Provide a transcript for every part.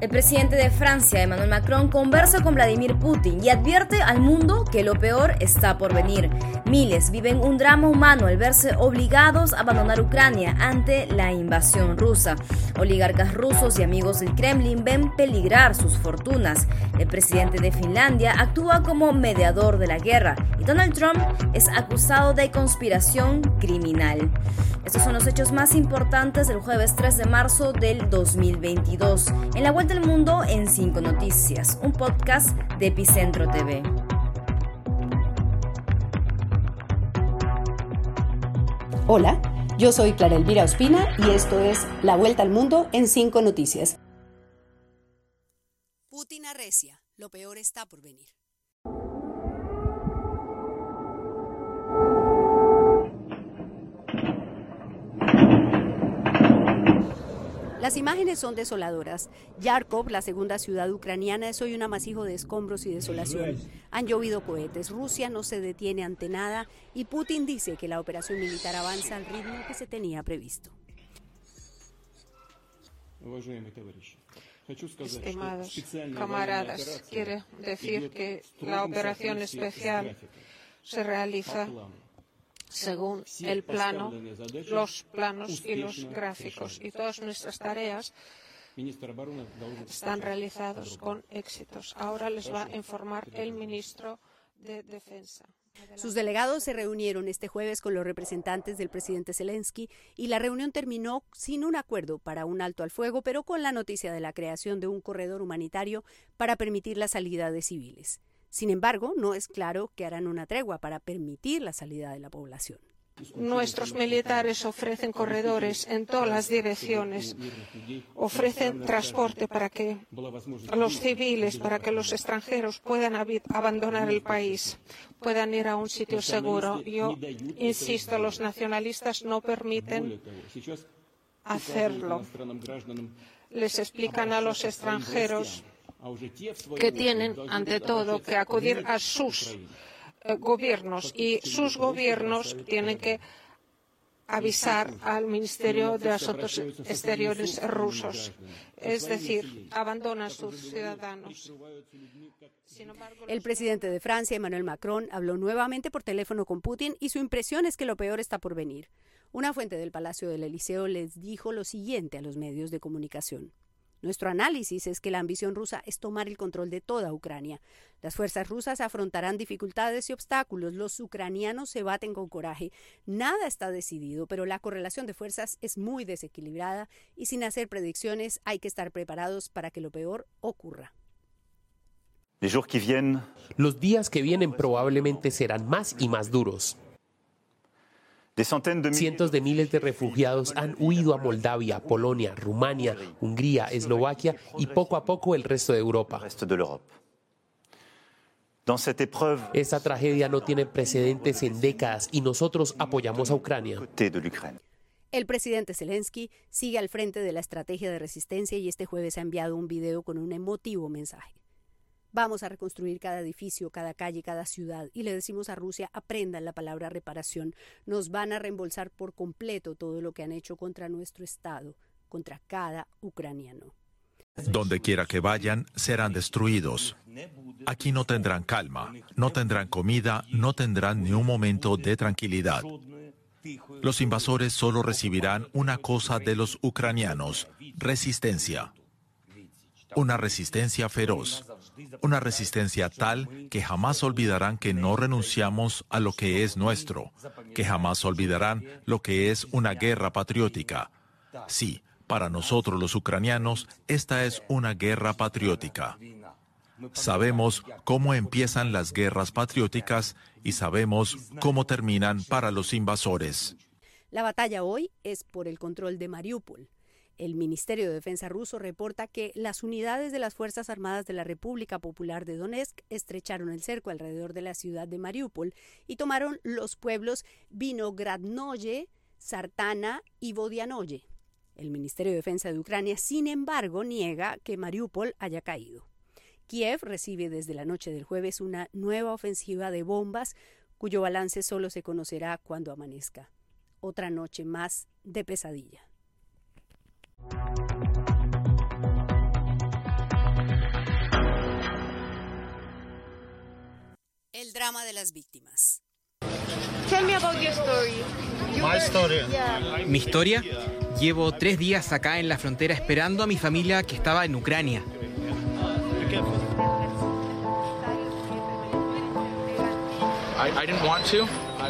El presidente de Francia, Emmanuel Macron, conversa con Vladimir Putin y advierte al mundo que lo peor está por venir. Miles viven un drama humano al verse obligados a abandonar Ucrania ante la invasión rusa. Oligarcas rusos y amigos del Kremlin ven peligrar sus fortunas. El presidente de Finlandia actúa como mediador de la guerra y Donald Trump es acusado de conspiración criminal. Estos son los hechos más importantes del jueves 3 de marzo del 2022. En la vuelta del mundo en 5 noticias, un podcast de Epicentro TV. Hola, yo soy Clara Elvira Ospina y esto es La Vuelta al Mundo en 5 noticias. Putin arrecia, lo peor está por venir. Las imágenes son desoladoras. Yarkov, la segunda ciudad ucraniana, es hoy un amasijo de escombros y desolación. Han llovido cohetes, Rusia no se detiene ante nada y Putin dice que la operación militar avanza al ritmo que se tenía previsto. Estimados camaradas, quiere decir que la operación especial se realiza según el plano, los planos y los gráficos. Y todas nuestras tareas están realizadas con éxitos. Ahora les va a informar el ministro de Defensa. Sus delegados se reunieron este jueves con los representantes del presidente Zelensky y la reunión terminó sin un acuerdo para un alto al fuego, pero con la noticia de la creación de un corredor humanitario para permitir la salida de civiles. Sin embargo, no es claro que harán una tregua para permitir la salida de la población. Nuestros militares ofrecen corredores en todas las direcciones, ofrecen transporte para que los civiles, para que los extranjeros puedan abandonar el país, puedan ir a un sitio seguro. Yo insisto, los nacionalistas no permiten hacerlo. Les explican a los extranjeros que tienen, ante todo, que acudir a sus eh, gobiernos y sus gobiernos tienen que avisar al Ministerio de Asuntos Exteriores rusos. Es decir, abandonan a sus ciudadanos. El presidente de Francia, Emmanuel Macron, habló nuevamente por teléfono con Putin y su impresión es que lo peor está por venir. Una fuente del Palacio del Eliseo les dijo lo siguiente a los medios de comunicación. Nuestro análisis es que la ambición rusa es tomar el control de toda Ucrania. Las fuerzas rusas afrontarán dificultades y obstáculos. Los ucranianos se baten con coraje. Nada está decidido, pero la correlación de fuerzas es muy desequilibrada y sin hacer predicciones hay que estar preparados para que lo peor ocurra. Los días que vienen probablemente serán más y más duros. Cientos de miles de refugiados han huido a Moldavia, Polonia, Rumania, Hungría, Eslovaquia y poco a poco el resto de Europa. Esta tragedia no tiene precedentes en décadas y nosotros apoyamos a Ucrania. El presidente Zelensky sigue al frente de la estrategia de resistencia y este jueves ha enviado un video con un emotivo mensaje. Vamos a reconstruir cada edificio, cada calle, cada ciudad y le decimos a Rusia, aprendan la palabra reparación. Nos van a reembolsar por completo todo lo que han hecho contra nuestro Estado, contra cada ucraniano. Donde quiera que vayan, serán destruidos. Aquí no tendrán calma, no tendrán comida, no tendrán ni un momento de tranquilidad. Los invasores solo recibirán una cosa de los ucranianos, resistencia. Una resistencia feroz una resistencia tal que jamás olvidarán que no renunciamos a lo que es nuestro, que jamás olvidarán lo que es una guerra patriótica. Sí, para nosotros los ucranianos, esta es una guerra patriótica. Sabemos cómo empiezan las guerras patrióticas y sabemos cómo terminan para los invasores. La batalla hoy es por el control de Mariupol, el Ministerio de Defensa ruso reporta que las unidades de las Fuerzas Armadas de la República Popular de Donetsk estrecharon el cerco alrededor de la ciudad de Mariupol y tomaron los pueblos Vinogradnoye, Sartana y Vodianoye. El Ministerio de Defensa de Ucrania, sin embargo, niega que Mariupol haya caído. Kiev recibe desde la noche del jueves una nueva ofensiva de bombas cuyo balance solo se conocerá cuando amanezca. Otra noche más de pesadilla. El drama de las víctimas. Tell me about your story. My story. Mi historia. Llevo tres días acá en la frontera esperando a mi familia que estaba en Ucrania.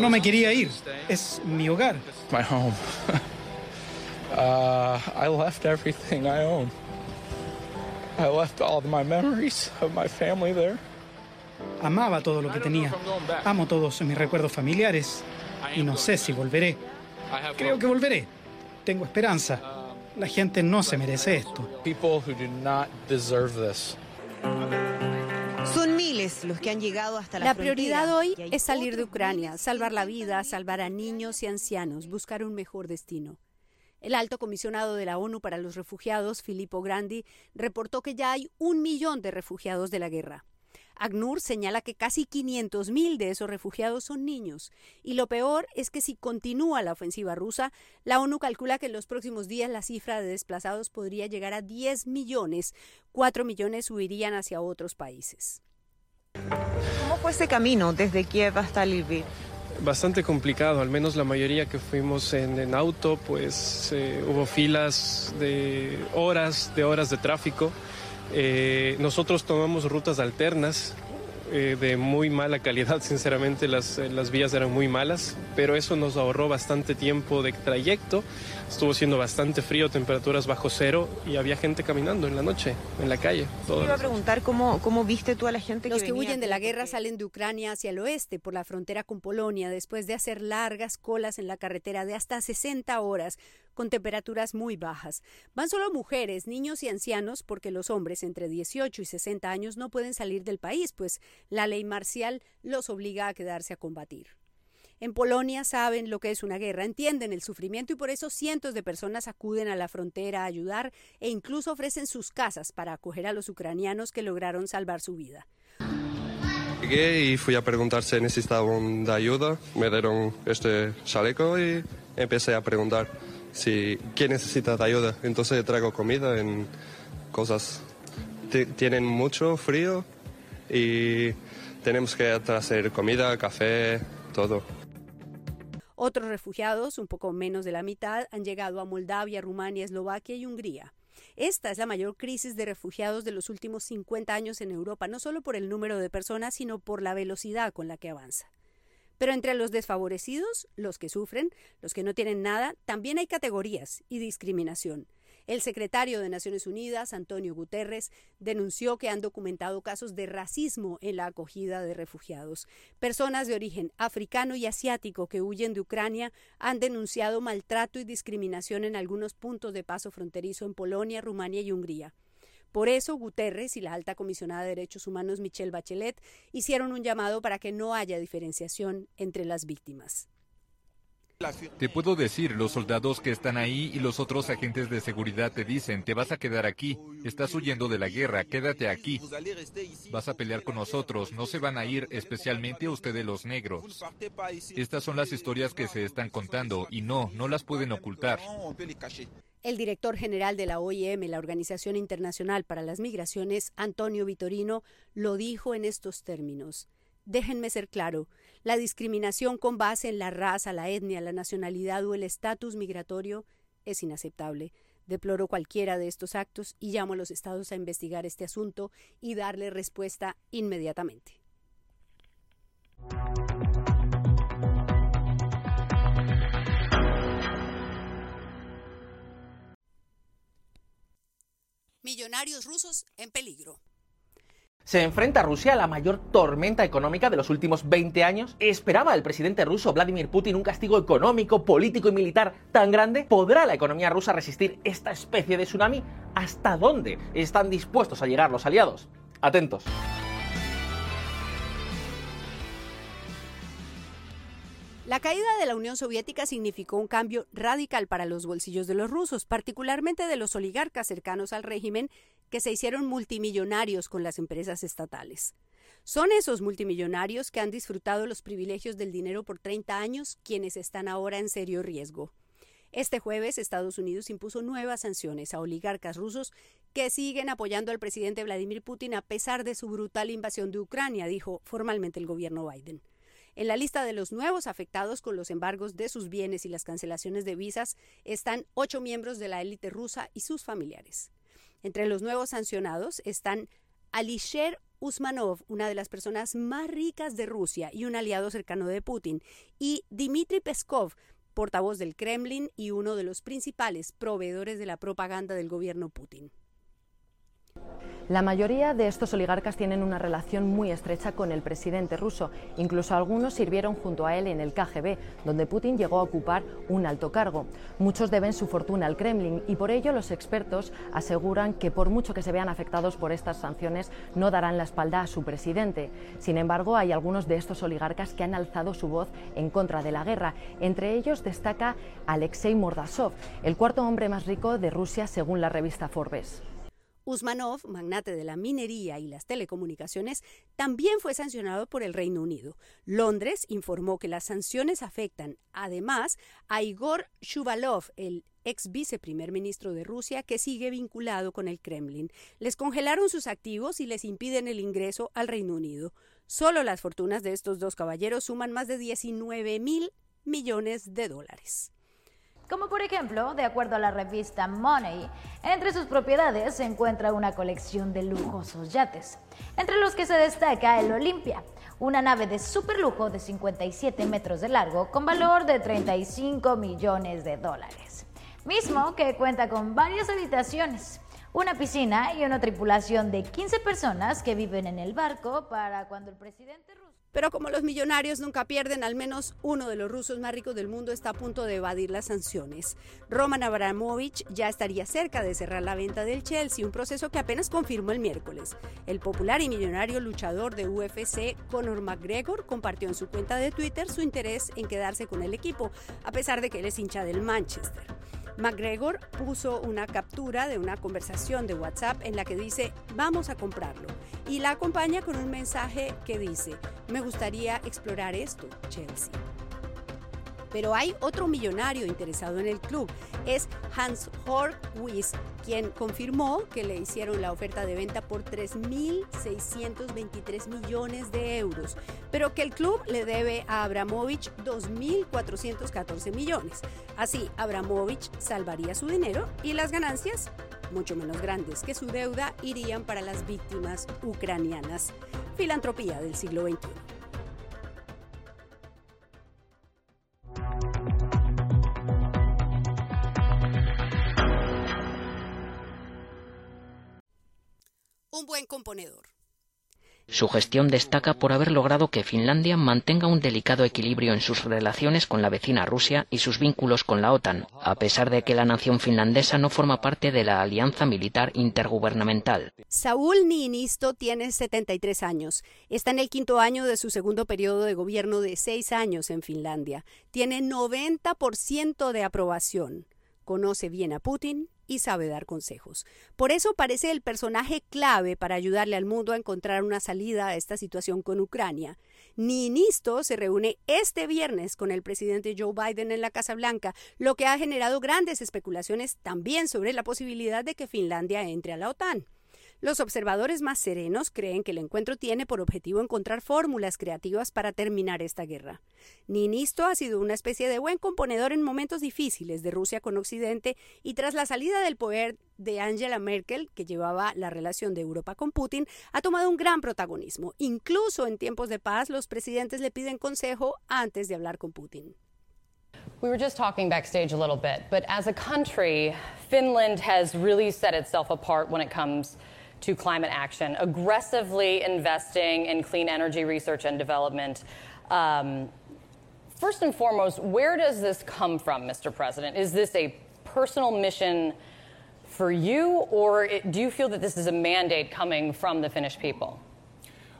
No me quería ir. Es mi hogar. My home. uh, I left everything I own. I left all of my memories of my family there. Amaba todo lo que tenía. Amo todos mis recuerdos familiares. Y no sé si volveré. Creo que volveré. Tengo esperanza. La gente no se merece esto. People who do not deserve this. Son miles los que han llegado hasta la, La prioridad hoy es salir de Ucrania, salvar la vida, salvar a niños y ancianos, buscar un mejor destino. El alto comisionado de la ONU para los refugiados, Filippo Grandi, reportó que ya hay un millón de refugiados de la guerra. ACNUR señala que casi 500.000 de esos refugiados son niños. Y lo peor es que si continúa la ofensiva rusa, la ONU calcula que en los próximos días la cifra de desplazados podría llegar a 10 millones. 4 millones huirían hacia otros países. ¿Cómo fue ese camino desde Kiev hasta Lviv? Bastante complicado, al menos la mayoría que fuimos en, en auto, pues eh, hubo filas de horas, de horas de tráfico. Eh, nosotros tomamos rutas alternas eh, de muy mala calidad, sinceramente las, eh, las vías eran muy malas, pero eso nos ahorró bastante tiempo de trayecto. Estuvo siendo bastante frío, temperaturas bajo cero y había gente caminando en la noche, en la calle. Te todas iba a preguntar cómo, cómo viste tú a la gente Los que que venía huyen de la guerra salen de Ucrania hacia el oeste por la frontera con Polonia después de hacer largas colas en la carretera de hasta 60 horas con temperaturas muy bajas. Van solo mujeres, niños y ancianos porque los hombres entre 18 y 60 años no pueden salir del país, pues la ley marcial los obliga a quedarse a combatir. En Polonia saben lo que es una guerra, entienden el sufrimiento y por eso cientos de personas acuden a la frontera a ayudar e incluso ofrecen sus casas para acoger a los ucranianos que lograron salvar su vida. Llegué y fui a preguntar si necesitaban de ayuda. Me dieron este chaleco y empecé a preguntar si quién necesita ayuda. Entonces traigo comida en cosas. Ti- Tienen mucho frío y tenemos que traer comida, café, todo. Otros refugiados, un poco menos de la mitad, han llegado a Moldavia, Rumania, Eslovaquia y Hungría. Esta es la mayor crisis de refugiados de los últimos 50 años en Europa, no solo por el número de personas, sino por la velocidad con la que avanza. Pero entre los desfavorecidos, los que sufren, los que no tienen nada, también hay categorías y discriminación. El secretario de Naciones Unidas, Antonio Guterres, denunció que han documentado casos de racismo en la acogida de refugiados. Personas de origen africano y asiático que huyen de Ucrania han denunciado maltrato y discriminación en algunos puntos de paso fronterizo en Polonia, Rumania y Hungría. Por eso, Guterres y la alta comisionada de Derechos Humanos Michelle Bachelet hicieron un llamado para que no haya diferenciación entre las víctimas. Te puedo decir, los soldados que están ahí y los otros agentes de seguridad te dicen, te vas a quedar aquí, estás huyendo de la guerra, quédate aquí. Vas a pelear con nosotros, no se van a ir, especialmente ustedes los negros. Estas son las historias que se están contando y no, no las pueden ocultar. El director general de la OIM, la Organización Internacional para las Migraciones, Antonio Vitorino, lo dijo en estos términos. Déjenme ser claro, la discriminación con base en la raza, la etnia, la nacionalidad o el estatus migratorio es inaceptable. Deploro cualquiera de estos actos y llamo a los estados a investigar este asunto y darle respuesta inmediatamente. Millonarios rusos en peligro. Se enfrenta Rusia a la mayor tormenta económica de los últimos 20 años. ¿Esperaba el presidente ruso Vladimir Putin un castigo económico, político y militar tan grande? ¿Podrá la economía rusa resistir esta especie de tsunami? ¿Hasta dónde están dispuestos a llegar los aliados? Atentos. La caída de la Unión Soviética significó un cambio radical para los bolsillos de los rusos, particularmente de los oligarcas cercanos al régimen que se hicieron multimillonarios con las empresas estatales. Son esos multimillonarios que han disfrutado los privilegios del dinero por 30 años quienes están ahora en serio riesgo. Este jueves, Estados Unidos impuso nuevas sanciones a oligarcas rusos que siguen apoyando al presidente Vladimir Putin a pesar de su brutal invasión de Ucrania, dijo formalmente el gobierno Biden. En la lista de los nuevos afectados con los embargos de sus bienes y las cancelaciones de visas están ocho miembros de la élite rusa y sus familiares. Entre los nuevos sancionados están Alisher Usmanov, una de las personas más ricas de Rusia y un aliado cercano de Putin, y Dmitry Peskov, portavoz del Kremlin y uno de los principales proveedores de la propaganda del gobierno Putin. La mayoría de estos oligarcas tienen una relación muy estrecha con el presidente ruso. Incluso algunos sirvieron junto a él en el KGB, donde Putin llegó a ocupar un alto cargo. Muchos deben su fortuna al Kremlin y por ello los expertos aseguran que por mucho que se vean afectados por estas sanciones, no darán la espalda a su presidente. Sin embargo, hay algunos de estos oligarcas que han alzado su voz en contra de la guerra. Entre ellos destaca Alexei Mordasov, el cuarto hombre más rico de Rusia según la revista Forbes. Usmanov, magnate de la minería y las telecomunicaciones, también fue sancionado por el Reino Unido. Londres informó que las sanciones afectan, además, a Igor Shuvalov, el ex viceprimer ministro de Rusia, que sigue vinculado con el Kremlin. Les congelaron sus activos y les impiden el ingreso al Reino Unido. Solo las fortunas de estos dos caballeros suman más de 19 mil millones de dólares como por ejemplo, de acuerdo a la revista Money, entre sus propiedades se encuentra una colección de lujosos yates, entre los que se destaca el Olympia, una nave de superlujo de 57 metros de largo con valor de 35 millones de dólares, mismo que cuenta con varias habitaciones, una piscina y una tripulación de 15 personas que viven en el barco para cuando el presidente ruso pero como los millonarios nunca pierden, al menos uno de los rusos más ricos del mundo está a punto de evadir las sanciones. Roman Abramovich ya estaría cerca de cerrar la venta del Chelsea, un proceso que apenas confirmó el miércoles. El popular y millonario luchador de UFC, Conor McGregor, compartió en su cuenta de Twitter su interés en quedarse con el equipo, a pesar de que él es hincha del Manchester. McGregor puso una captura de una conversación de WhatsApp en la que dice, vamos a comprarlo, y la acompaña con un mensaje que dice, me gustaría explorar esto, Chelsea. Pero hay otro millonario interesado en el club, es Hans Horwitz, quien confirmó que le hicieron la oferta de venta por 3.623 millones de euros, pero que el club le debe a Abramovich 2.414 millones. Así, Abramovich salvaría su dinero y las ganancias, mucho menos grandes que su deuda, irían para las víctimas ucranianas. Filantropía del siglo XXI. Un buen componedor. Su gestión destaca por haber logrado que Finlandia mantenga un delicado equilibrio en sus relaciones con la vecina Rusia y sus vínculos con la OTAN, a pesar de que la nación finlandesa no forma parte de la alianza militar intergubernamental. Saúl Niinisto tiene 73 años. Está en el quinto año de su segundo periodo de gobierno de seis años en Finlandia. Tiene 90% de aprobación. Conoce bien a Putin y sabe dar consejos. Por eso parece el personaje clave para ayudarle al mundo a encontrar una salida a esta situación con Ucrania. Ninisto se reúne este viernes con el presidente Joe Biden en la Casa Blanca, lo que ha generado grandes especulaciones también sobre la posibilidad de que Finlandia entre a la OTAN. Los observadores más serenos creen que el encuentro tiene por objetivo encontrar fórmulas creativas para terminar esta guerra. Ninisto ha sido una especie de buen componedor en momentos difíciles de Rusia con Occidente y tras la salida del poder de Angela Merkel, que llevaba la relación de Europa con Putin, ha tomado un gran protagonismo. Incluso en tiempos de paz, los presidentes le piden consejo antes de hablar con Putin. We were just talking backstage a little bit, but as a country, Finland has really set itself apart when it comes to climate action, aggressively investing in clean energy research and development. Um, first and foremost, where does this come from, Mr. President? Is this a personal mission for you, or it, do you feel that this is a mandate coming from the Finnish people?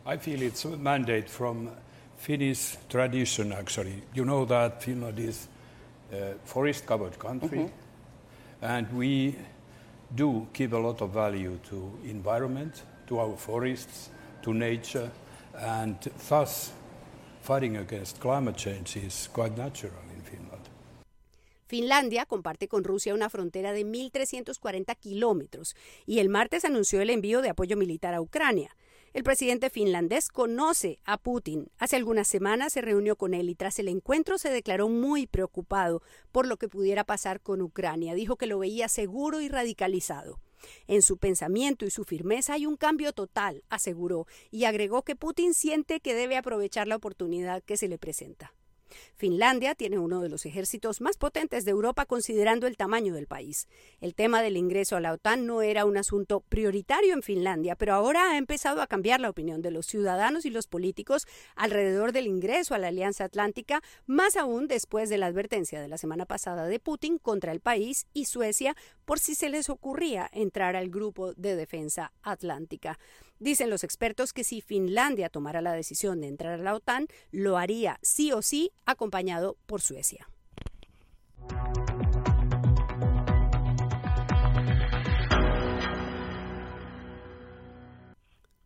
I feel it's a mandate from Finnish tradition, actually. You know that Finland is a forest covered country, mm-hmm. and we do give a lot of value to environment, to our forests, to nature, and thus fighting against climate change is quite natural in Finland. Finlandia comparte con Rusia una frontera de 1.340 kilómetros y el martes anunció el envío de apoyo militar a Ucrania. El presidente finlandés conoce a Putin. Hace algunas semanas se reunió con él y tras el encuentro se declaró muy preocupado por lo que pudiera pasar con Ucrania. Dijo que lo veía seguro y radicalizado. En su pensamiento y su firmeza hay un cambio total, aseguró, y agregó que Putin siente que debe aprovechar la oportunidad que se le presenta. Finlandia tiene uno de los ejércitos más potentes de Europa considerando el tamaño del país. El tema del ingreso a la OTAN no era un asunto prioritario en Finlandia, pero ahora ha empezado a cambiar la opinión de los ciudadanos y los políticos alrededor del ingreso a la Alianza Atlántica, más aún después de la advertencia de la semana pasada de Putin contra el país y Suecia por si se les ocurría entrar al grupo de defensa atlántica. Dicen los expertos que si Finlandia tomara la decisión de entrar a la OTAN, lo haría sí o sí acompañado por Suecia.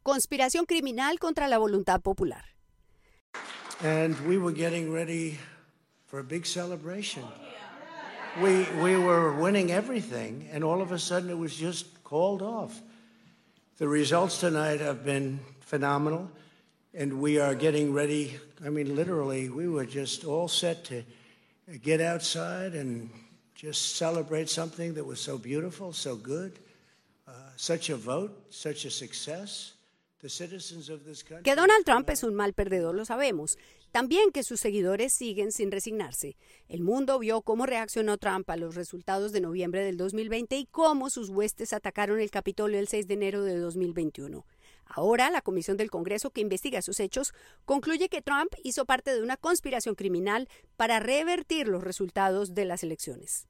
Conspiración criminal contra la voluntad popular. And we were getting ready for a big celebration. We, we were winning everything, and all of a sudden it was just called off. The results tonight have been phenomenal, and we are getting ready. I mean, literally, we were just all set to get outside and just celebrate something that was so beautiful, so good, uh, such a vote, such a success. Que Donald Trump es un mal perdedor, lo sabemos. También que sus seguidores siguen sin resignarse. El mundo vio cómo reaccionó Trump a los resultados de noviembre del 2020 y cómo sus huestes atacaron el Capitolio el 6 de enero de 2021. Ahora, la Comisión del Congreso que investiga sus hechos concluye que Trump hizo parte de una conspiración criminal para revertir los resultados de las elecciones.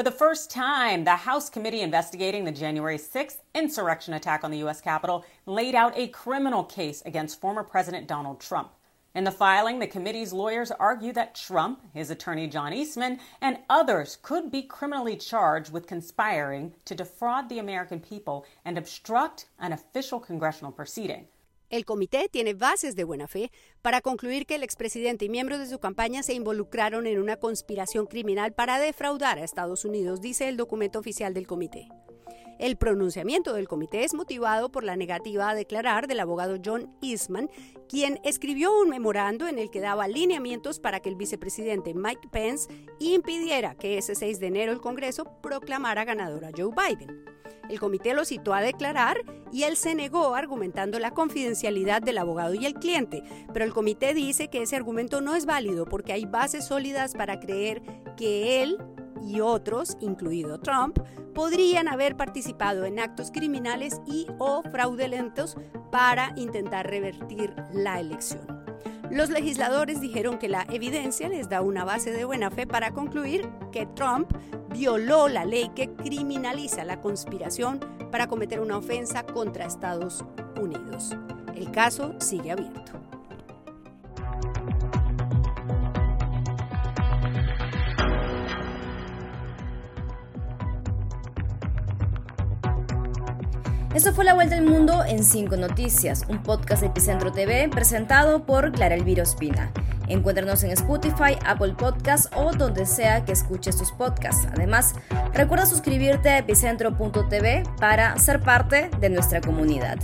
For the first time, the House committee investigating the January 6th insurrection attack on the U.S. Capitol laid out a criminal case against former President Donald Trump. In the filing, the committee's lawyers argue that Trump, his attorney John Eastman, and others could be criminally charged with conspiring to defraud the American people and obstruct an official congressional proceeding. El comité tiene bases de buena fe para concluir que el expresidente y miembros de su campaña se involucraron en una conspiración criminal para defraudar a Estados Unidos, dice el documento oficial del comité. El pronunciamiento del comité es motivado por la negativa a declarar del abogado John Eastman, quien escribió un memorando en el que daba lineamientos para que el vicepresidente Mike Pence impidiera que ese 6 de enero el Congreso proclamara ganador a Joe Biden. El comité lo citó a declarar y él se negó argumentando la confidencialidad del abogado y el cliente, pero el comité dice que ese argumento no es válido porque hay bases sólidas para creer que él y otros, incluido Trump, podrían haber participado en actos criminales y o fraudulentos para intentar revertir la elección. Los legisladores dijeron que la evidencia les da una base de buena fe para concluir que Trump violó la ley que criminaliza la conspiración para cometer una ofensa contra Estados Unidos. El caso sigue abierto. Esto fue La Vuelta al Mundo en 5 Noticias, un podcast de Epicentro TV presentado por Clara Elvira Ospina. Encuéntranos en Spotify, Apple Podcasts o donde sea que escuches tus podcasts. Además, recuerda suscribirte a epicentro.tv para ser parte de nuestra comunidad.